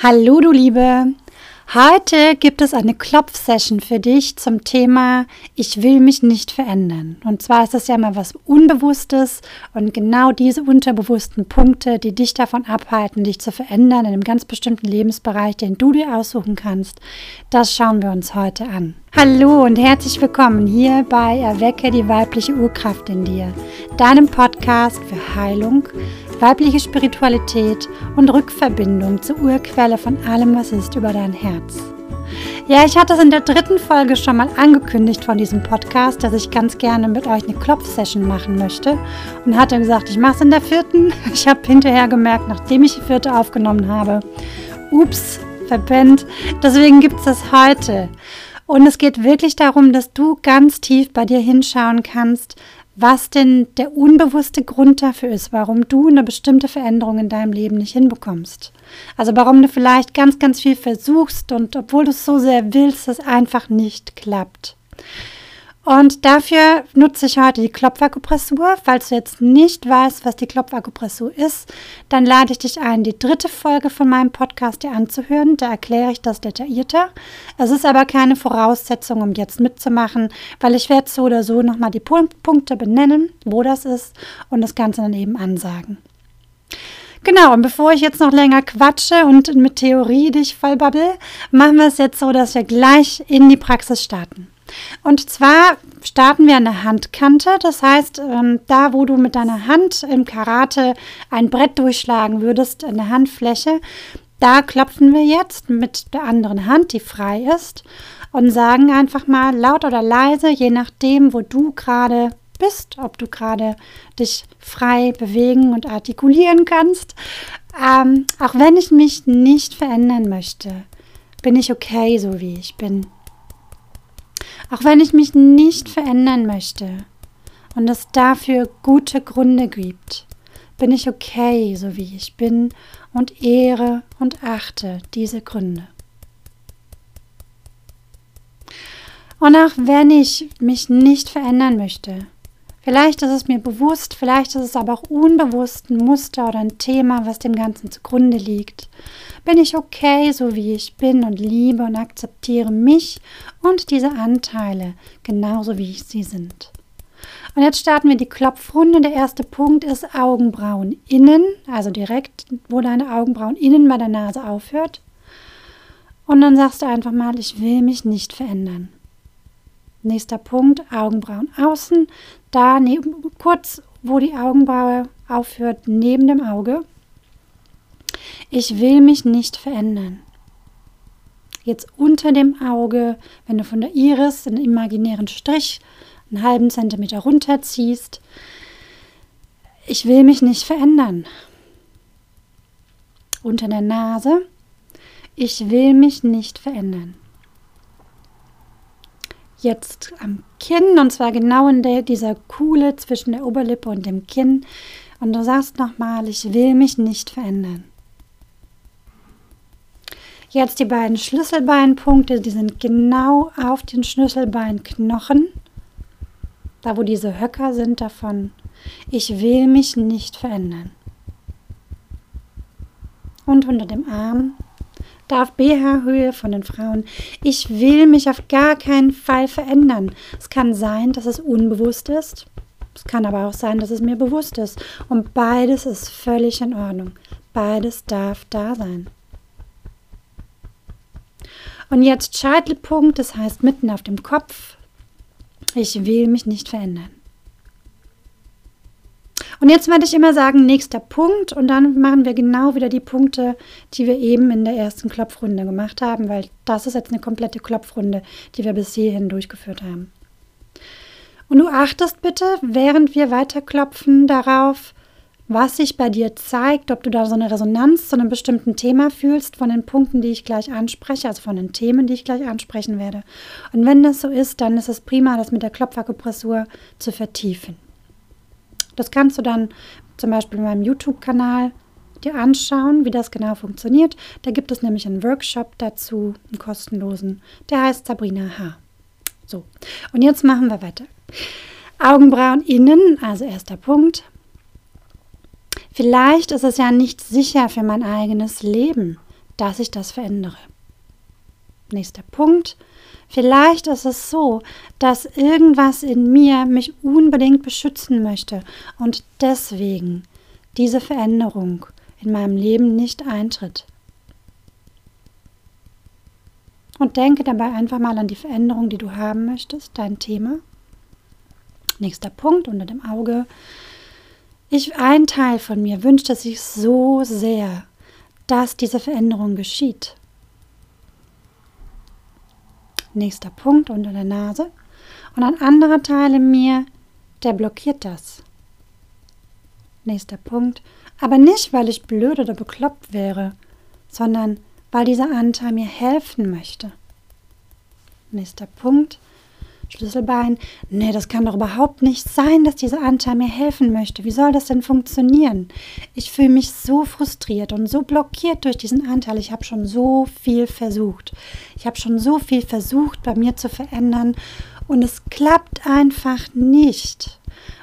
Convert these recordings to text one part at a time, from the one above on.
Hallo du Liebe! Heute gibt es eine Klopfsession für dich zum Thema Ich will mich nicht verändern. Und zwar ist das ja mal was Unbewusstes und genau diese unterbewussten Punkte, die dich davon abhalten, dich zu verändern in einem ganz bestimmten Lebensbereich, den du dir aussuchen kannst, das schauen wir uns heute an. Hallo und herzlich willkommen hier bei Erwecke die weibliche Urkraft in dir, deinem Podcast für Heilung, weibliche Spiritualität und Rückverbindung zur Urquelle von allem, was ist über dein Herz. Ja, ich hatte es in der dritten Folge schon mal angekündigt von diesem Podcast, dass ich ganz gerne mit euch eine Klopfsession machen möchte und hatte gesagt, ich mache es in der vierten. Ich habe hinterher gemerkt, nachdem ich die vierte aufgenommen habe, ups, verpennt. Deswegen gibt es das heute. Und es geht wirklich darum, dass du ganz tief bei dir hinschauen kannst, was denn der unbewusste Grund dafür ist, warum du eine bestimmte Veränderung in deinem Leben nicht hinbekommst. Also warum du vielleicht ganz, ganz viel versuchst und obwohl du es so sehr willst, es einfach nicht klappt. Und dafür nutze ich heute die Klopfakupressur. Falls du jetzt nicht weißt, was die Klopfakupressur ist, dann lade ich dich ein, die dritte Folge von meinem Podcast dir anzuhören. Da erkläre ich das detaillierter. Es ist aber keine Voraussetzung, um jetzt mitzumachen, weil ich werde so oder so nochmal die Punkte benennen, wo das ist und das Ganze dann eben ansagen. Genau, und bevor ich jetzt noch länger quatsche und mit Theorie dich vollbabbel, machen wir es jetzt so, dass wir gleich in die Praxis starten. Und zwar starten wir an der Handkante. Das heißt, ähm, da, wo du mit deiner Hand im Karate ein Brett durchschlagen würdest, in der Handfläche, da klopfen wir jetzt mit der anderen Hand, die frei ist, und sagen einfach mal laut oder leise, je nachdem, wo du gerade bist, ob du gerade dich frei bewegen und artikulieren kannst. Ähm, auch wenn ich mich nicht verändern möchte, bin ich okay, so wie ich bin. Auch wenn ich mich nicht verändern möchte und es dafür gute Gründe gibt, bin ich okay, so wie ich bin und ehre und achte diese Gründe. Und auch wenn ich mich nicht verändern möchte, vielleicht ist es mir bewusst, vielleicht ist es aber auch unbewusst ein Muster oder ein Thema, was dem Ganzen zugrunde liegt, bin ich okay, so wie ich bin und liebe und akzeptiere mich und diese Anteile genauso wie ich sie sind. Und jetzt starten wir die Klopfrunde. Der erste Punkt ist Augenbrauen innen, also direkt, wo deine Augenbrauen innen bei der Nase aufhört. Und dann sagst du einfach mal, ich will mich nicht verändern. Nächster Punkt, Augenbrauen außen, da neben, kurz, wo die Augenbraue aufhört, neben dem Auge. Ich will mich nicht verändern. Jetzt unter dem Auge, wenn du von der Iris einen imaginären Strich einen halben Zentimeter runterziehst, ich will mich nicht verändern. Unter der Nase, ich will mich nicht verändern. Jetzt am Kinn, und zwar genau in der, dieser Kuhle zwischen der Oberlippe und dem Kinn. Und du sagst nochmal, ich will mich nicht verändern. Jetzt die beiden Schlüsselbeinpunkte, die sind genau auf den Schlüsselbeinknochen, da wo diese Höcker sind davon. Ich will mich nicht verändern. Und unter dem Arm, da auf BH-Höhe von den Frauen, ich will mich auf gar keinen Fall verändern. Es kann sein, dass es unbewusst ist. Es kann aber auch sein, dass es mir bewusst ist. Und beides ist völlig in Ordnung. Beides darf da sein. Und jetzt Scheitelpunkt, das heißt mitten auf dem Kopf. Ich will mich nicht verändern. Und jetzt werde ich immer sagen, nächster Punkt und dann machen wir genau wieder die Punkte, die wir eben in der ersten Klopfrunde gemacht haben, weil das ist jetzt eine komplette Klopfrunde, die wir bis hierhin durchgeführt haben. Und du achtest bitte, während wir weiter klopfen, darauf, was sich bei dir zeigt, ob du da so eine Resonanz zu einem bestimmten Thema fühlst, von den Punkten, die ich gleich anspreche, also von den Themen, die ich gleich ansprechen werde. Und wenn das so ist, dann ist es prima, das mit der Klopfakupressur zu vertiefen. Das kannst du dann zum Beispiel in meinem YouTube-Kanal dir anschauen, wie das genau funktioniert. Da gibt es nämlich einen Workshop dazu, einen kostenlosen. Der heißt Sabrina H. So, und jetzt machen wir weiter. Augenbrauen innen, also erster Punkt. Vielleicht ist es ja nicht sicher für mein eigenes Leben, dass ich das verändere. Nächster Punkt. Vielleicht ist es so, dass irgendwas in mir mich unbedingt beschützen möchte und deswegen diese Veränderung in meinem Leben nicht eintritt. Und denke dabei einfach mal an die Veränderung, die du haben möchtest, dein Thema. Nächster Punkt unter dem Auge. Ich, ein Teil von mir wünscht es sich so sehr, dass diese Veränderung geschieht. Nächster Punkt unter der Nase. Und ein anderer Teil in mir, der blockiert das. Nächster Punkt. Aber nicht, weil ich blöd oder bekloppt wäre, sondern weil dieser Anteil mir helfen möchte. Nächster Punkt. Schlüsselbein. Nee, das kann doch überhaupt nicht sein, dass dieser Anteil mir helfen möchte. Wie soll das denn funktionieren? Ich fühle mich so frustriert und so blockiert durch diesen Anteil. Ich habe schon so viel versucht. Ich habe schon so viel versucht, bei mir zu verändern und es klappt einfach nicht.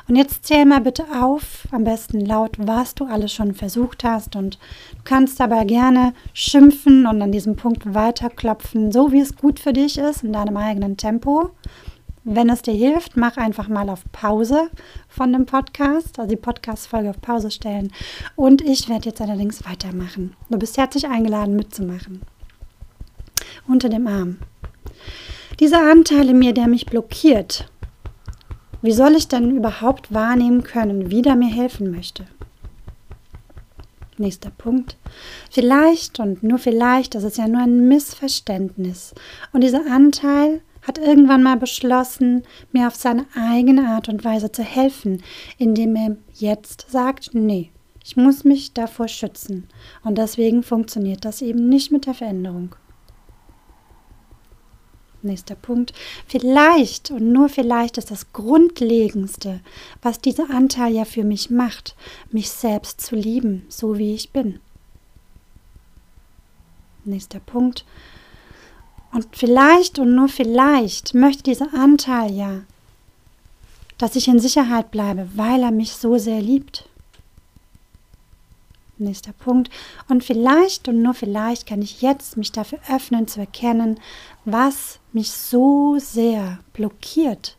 Und jetzt zähl mal bitte auf, am besten laut, was du alles schon versucht hast. Und du kannst aber gerne schimpfen und an diesem Punkt weiterklopfen, so wie es gut für dich ist, in deinem eigenen Tempo. Wenn es dir hilft, mach einfach mal auf Pause von dem Podcast, also die Podcast-Folge auf Pause stellen. Und ich werde jetzt allerdings weitermachen. Du bist herzlich eingeladen, mitzumachen. Unter dem Arm. Dieser Anteil in mir, der mich blockiert, wie soll ich denn überhaupt wahrnehmen können, wie der mir helfen möchte? Nächster Punkt. Vielleicht und nur vielleicht, das ist ja nur ein Missverständnis. Und dieser Anteil hat irgendwann mal beschlossen, mir auf seine eigene Art und Weise zu helfen, indem er jetzt sagt, nee, ich muss mich davor schützen. Und deswegen funktioniert das eben nicht mit der Veränderung. Nächster Punkt. Vielleicht und nur vielleicht ist das Grundlegendste, was dieser Anteil ja für mich macht, mich selbst zu lieben, so wie ich bin. Nächster Punkt. Und vielleicht und nur vielleicht möchte dieser Anteil ja, dass ich in Sicherheit bleibe, weil er mich so sehr liebt. Nächster Punkt. Und vielleicht und nur vielleicht kann ich jetzt mich dafür öffnen zu erkennen, was mich so sehr blockiert,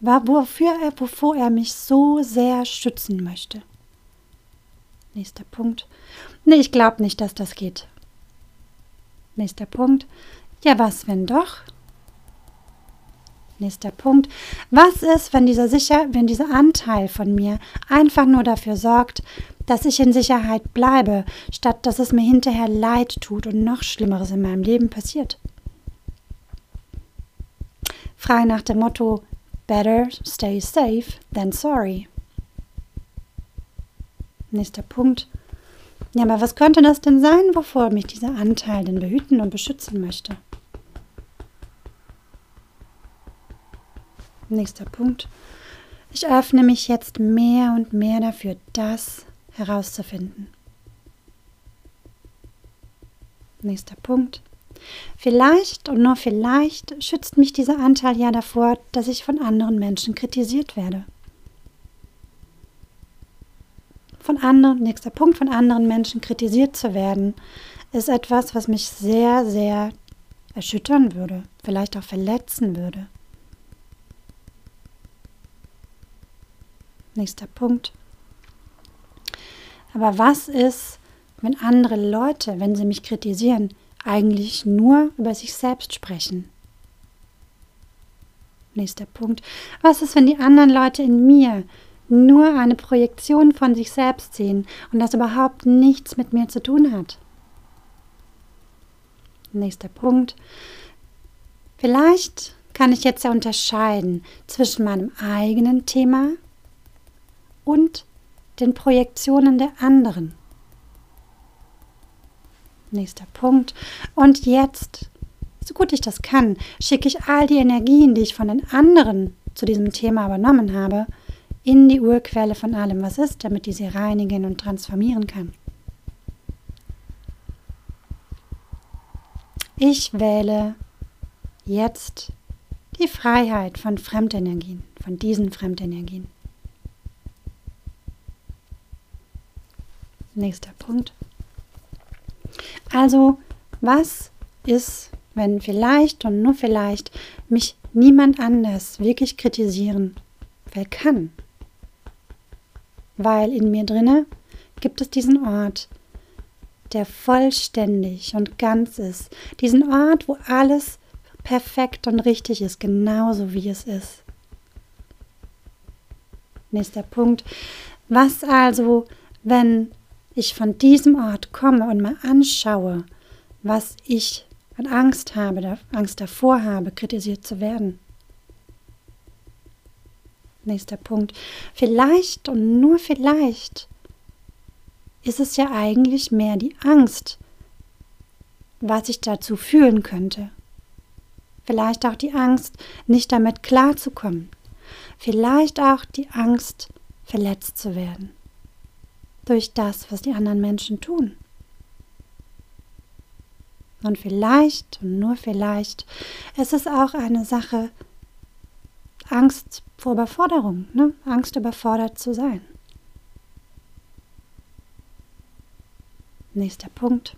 wofür er, wovor er mich so sehr schützen möchte. Nächster Punkt. Nee, ich glaube nicht, dass das geht. Nächster Punkt. Ja, was, wenn doch? Nächster Punkt. Was ist, wenn dieser, sicher, wenn dieser Anteil von mir einfach nur dafür sorgt, dass ich in Sicherheit bleibe, statt dass es mir hinterher leid tut und noch Schlimmeres in meinem Leben passiert? Frei nach dem Motto Better stay safe than sorry. Nächster Punkt. Ja, aber was könnte das denn sein, wovor mich dieser Anteil denn behüten und beschützen möchte? Nächster Punkt. Ich öffne mich jetzt mehr und mehr dafür, das herauszufinden. Nächster Punkt. Vielleicht und nur vielleicht schützt mich dieser Anteil ja davor, dass ich von anderen Menschen kritisiert werde. Von anderen, nächster Punkt, von anderen Menschen kritisiert zu werden, ist etwas, was mich sehr, sehr erschüttern würde, vielleicht auch verletzen würde. Nächster Punkt. Aber was ist, wenn andere Leute, wenn sie mich kritisieren, eigentlich nur über sich selbst sprechen? Nächster Punkt. Was ist, wenn die anderen Leute in mir nur eine Projektion von sich selbst sehen und das überhaupt nichts mit mir zu tun hat? Nächster Punkt. Vielleicht kann ich jetzt ja unterscheiden zwischen meinem eigenen Thema und den Projektionen der anderen. Nächster Punkt. Und jetzt, so gut ich das kann, schicke ich all die Energien, die ich von den anderen zu diesem Thema übernommen habe, in die Urquelle von allem, was ist, damit ich sie reinigen und transformieren kann. Ich wähle jetzt die Freiheit von Fremdenergien, von diesen Fremdenergien. Nächster Punkt. Also, was ist, wenn vielleicht und nur vielleicht mich niemand anders wirklich kritisieren will kann? Weil in mir drinne gibt es diesen Ort, der vollständig und ganz ist. Diesen Ort, wo alles perfekt und richtig ist, genauso wie es ist. Nächster Punkt. Was also, wenn ich von diesem Ort komme und mal anschaue, was ich an Angst habe, Angst davor habe, kritisiert zu werden? Nächster Punkt. Vielleicht und nur vielleicht ist es ja eigentlich mehr die Angst, was ich dazu fühlen könnte. Vielleicht auch die Angst, nicht damit klarzukommen. Vielleicht auch die Angst, verletzt zu werden. Durch das, was die anderen Menschen tun. Und vielleicht, und nur vielleicht, ist es auch eine Sache, Angst vor Überforderung, ne? Angst überfordert zu sein. Nächster Punkt.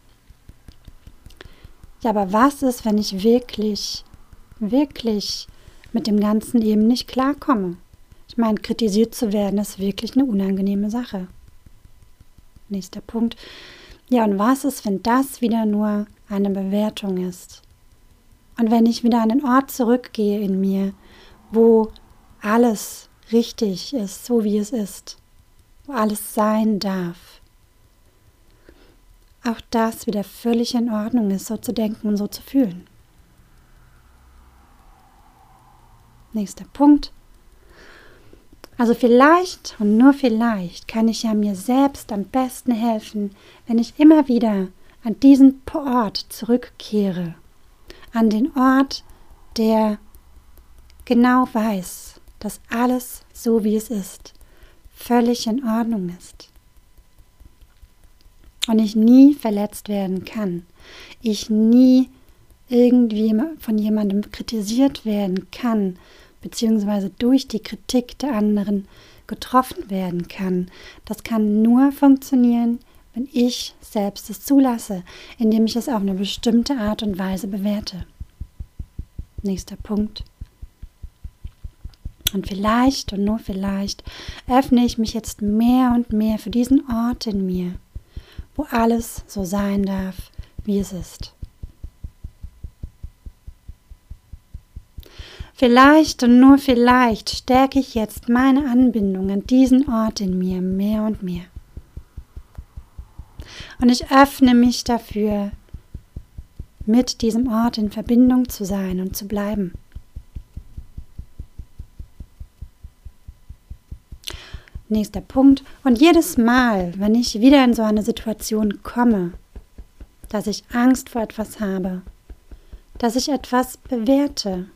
Ja, aber was ist, wenn ich wirklich, wirklich mit dem Ganzen eben nicht klarkomme? Ich meine, kritisiert zu werden ist wirklich eine unangenehme Sache. Nächster Punkt. Ja, und was ist, wenn das wieder nur eine Bewertung ist? Und wenn ich wieder an den Ort zurückgehe in mir, wo alles richtig ist, so wie es ist, wo alles sein darf, auch das wieder völlig in Ordnung ist, so zu denken und so zu fühlen. Nächster Punkt. Also vielleicht und nur vielleicht kann ich ja mir selbst am besten helfen, wenn ich immer wieder an diesen Ort zurückkehre. An den Ort, der genau weiß, dass alles so wie es ist, völlig in Ordnung ist und ich nie verletzt werden kann. Ich nie irgendwie von jemandem kritisiert werden kann, beziehungsweise durch die Kritik der anderen getroffen werden kann. Das kann nur funktionieren, wenn ich selbst es zulasse, indem ich es auf eine bestimmte Art und Weise bewerte. Nächster Punkt. Und vielleicht und nur vielleicht öffne ich mich jetzt mehr und mehr für diesen Ort in mir, wo alles so sein darf, wie es ist. Vielleicht und nur vielleicht stärke ich jetzt meine Anbindung an diesen Ort in mir mehr und mehr. Und ich öffne mich dafür, mit diesem Ort in Verbindung zu sein und zu bleiben. Nächster Punkt. Und jedes Mal, wenn ich wieder in so eine Situation komme, dass ich Angst vor etwas habe, dass ich etwas bewerte,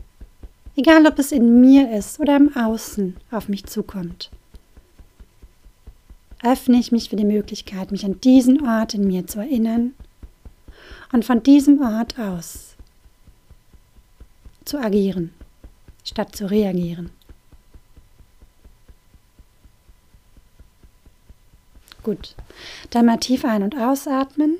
egal ob es in mir ist oder im Außen auf mich zukommt, öffne ich mich für die Möglichkeit, mich an diesen Ort in mir zu erinnern und von diesem Ort aus zu agieren, statt zu reagieren. Gut. Dann mal tief ein- und ausatmen.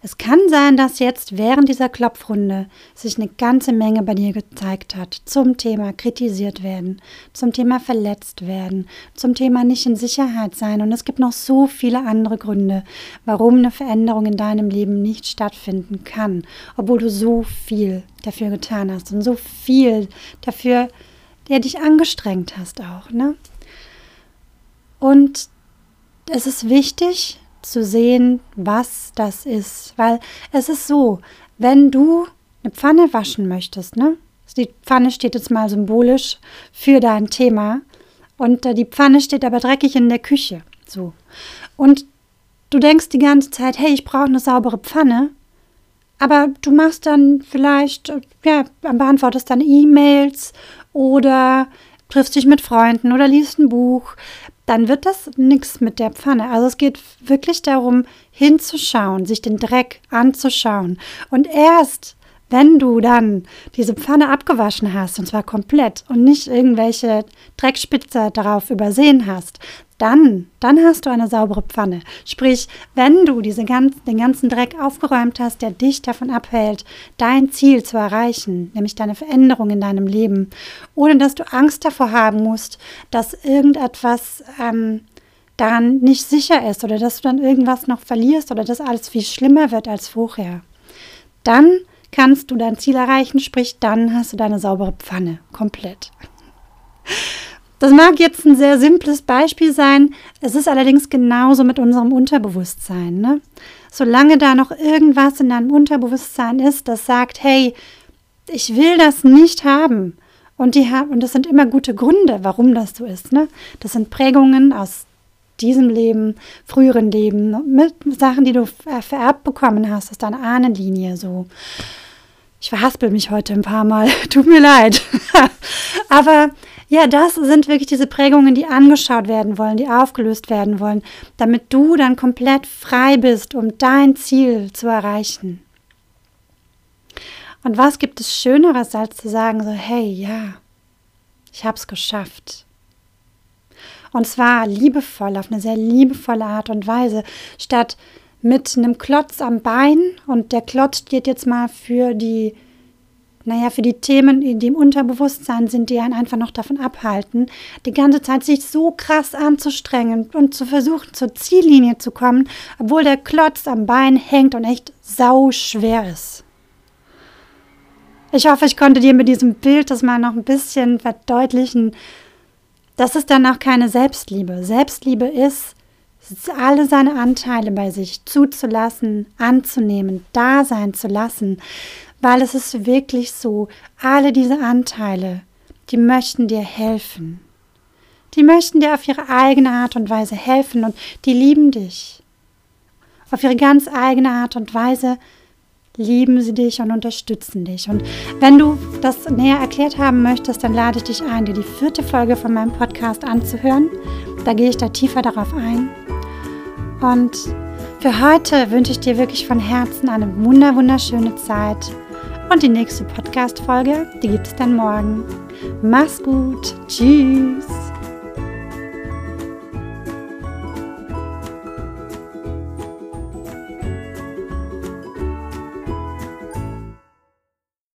Es kann sein, dass jetzt während dieser Klopfrunde sich eine ganze Menge bei dir gezeigt hat zum Thema kritisiert werden, zum Thema verletzt werden, zum Thema nicht in Sicherheit sein. Und es gibt noch so viele andere Gründe, warum eine Veränderung in deinem Leben nicht stattfinden kann, obwohl du so viel dafür getan hast und so viel dafür der dich angestrengt hast auch. Ne? Und es ist wichtig zu sehen, was das ist, weil es ist so, wenn du eine Pfanne waschen möchtest, ne? Die Pfanne steht jetzt mal symbolisch für dein Thema und die Pfanne steht aber dreckig in der Küche, so. Und du denkst die ganze Zeit, hey, ich brauche eine saubere Pfanne, aber du machst dann vielleicht, ja, beantwortest dann E-Mails oder triffst dich mit Freunden oder liest ein Buch, dann wird das nichts mit der Pfanne. Also es geht wirklich darum, hinzuschauen, sich den Dreck anzuschauen. Und erst, wenn du dann diese Pfanne abgewaschen hast, und zwar komplett, und nicht irgendwelche Dreckspitze darauf übersehen hast, dann, dann hast du eine saubere Pfanne. Sprich, wenn du diese ganz, den ganzen Dreck aufgeräumt hast, der dich davon abhält, dein Ziel zu erreichen, nämlich deine Veränderung in deinem Leben, ohne dass du Angst davor haben musst, dass irgendetwas ähm, daran nicht sicher ist oder dass du dann irgendwas noch verlierst oder dass alles viel schlimmer wird als vorher, dann kannst du dein Ziel erreichen, sprich, dann hast du deine saubere Pfanne komplett. Das mag jetzt ein sehr simples Beispiel sein, es ist allerdings genauso mit unserem Unterbewusstsein. Ne? Solange da noch irgendwas in deinem Unterbewusstsein ist, das sagt, hey, ich will das nicht haben. Und, die, und das sind immer gute Gründe, warum das so ist. Ne? Das sind Prägungen aus diesem Leben, früheren Leben, mit Sachen, die du vererbt bekommen hast aus deiner Ahnenlinie. So. Ich verhaspel mich heute ein paar Mal, tut mir leid. Aber ja, das sind wirklich diese Prägungen, die angeschaut werden wollen, die aufgelöst werden wollen, damit du dann komplett frei bist, um dein Ziel zu erreichen. Und was gibt es Schöneres, als zu sagen, so, hey, ja, ich habe es geschafft. Und zwar liebevoll, auf eine sehr liebevolle Art und Weise, statt mit einem Klotz am Bein. Und der Klotz steht jetzt mal für die naja, für die Themen, die im Unterbewusstsein sind, die einen einfach noch davon abhalten, die ganze Zeit sich so krass anzustrengen und zu versuchen, zur Ziellinie zu kommen, obwohl der Klotz am Bein hängt und echt sau schwer ist. Ich hoffe, ich konnte dir mit diesem Bild das mal noch ein bisschen verdeutlichen. Das ist dann auch keine Selbstliebe. Selbstliebe ist, alle seine Anteile bei sich zuzulassen, anzunehmen, da sein zu lassen, weil es ist wirklich so, alle diese Anteile, die möchten dir helfen. Die möchten dir auf ihre eigene Art und Weise helfen und die lieben dich. Auf ihre ganz eigene Art und Weise lieben sie dich und unterstützen dich. Und wenn du das näher erklärt haben möchtest, dann lade ich dich ein, dir die vierte Folge von meinem Podcast anzuhören. Da gehe ich da tiefer darauf ein. Und für heute wünsche ich dir wirklich von Herzen eine wunder wunderschöne Zeit. Und die nächste Podcast-Folge, die gibt es dann morgen. Mach's gut. Tschüss.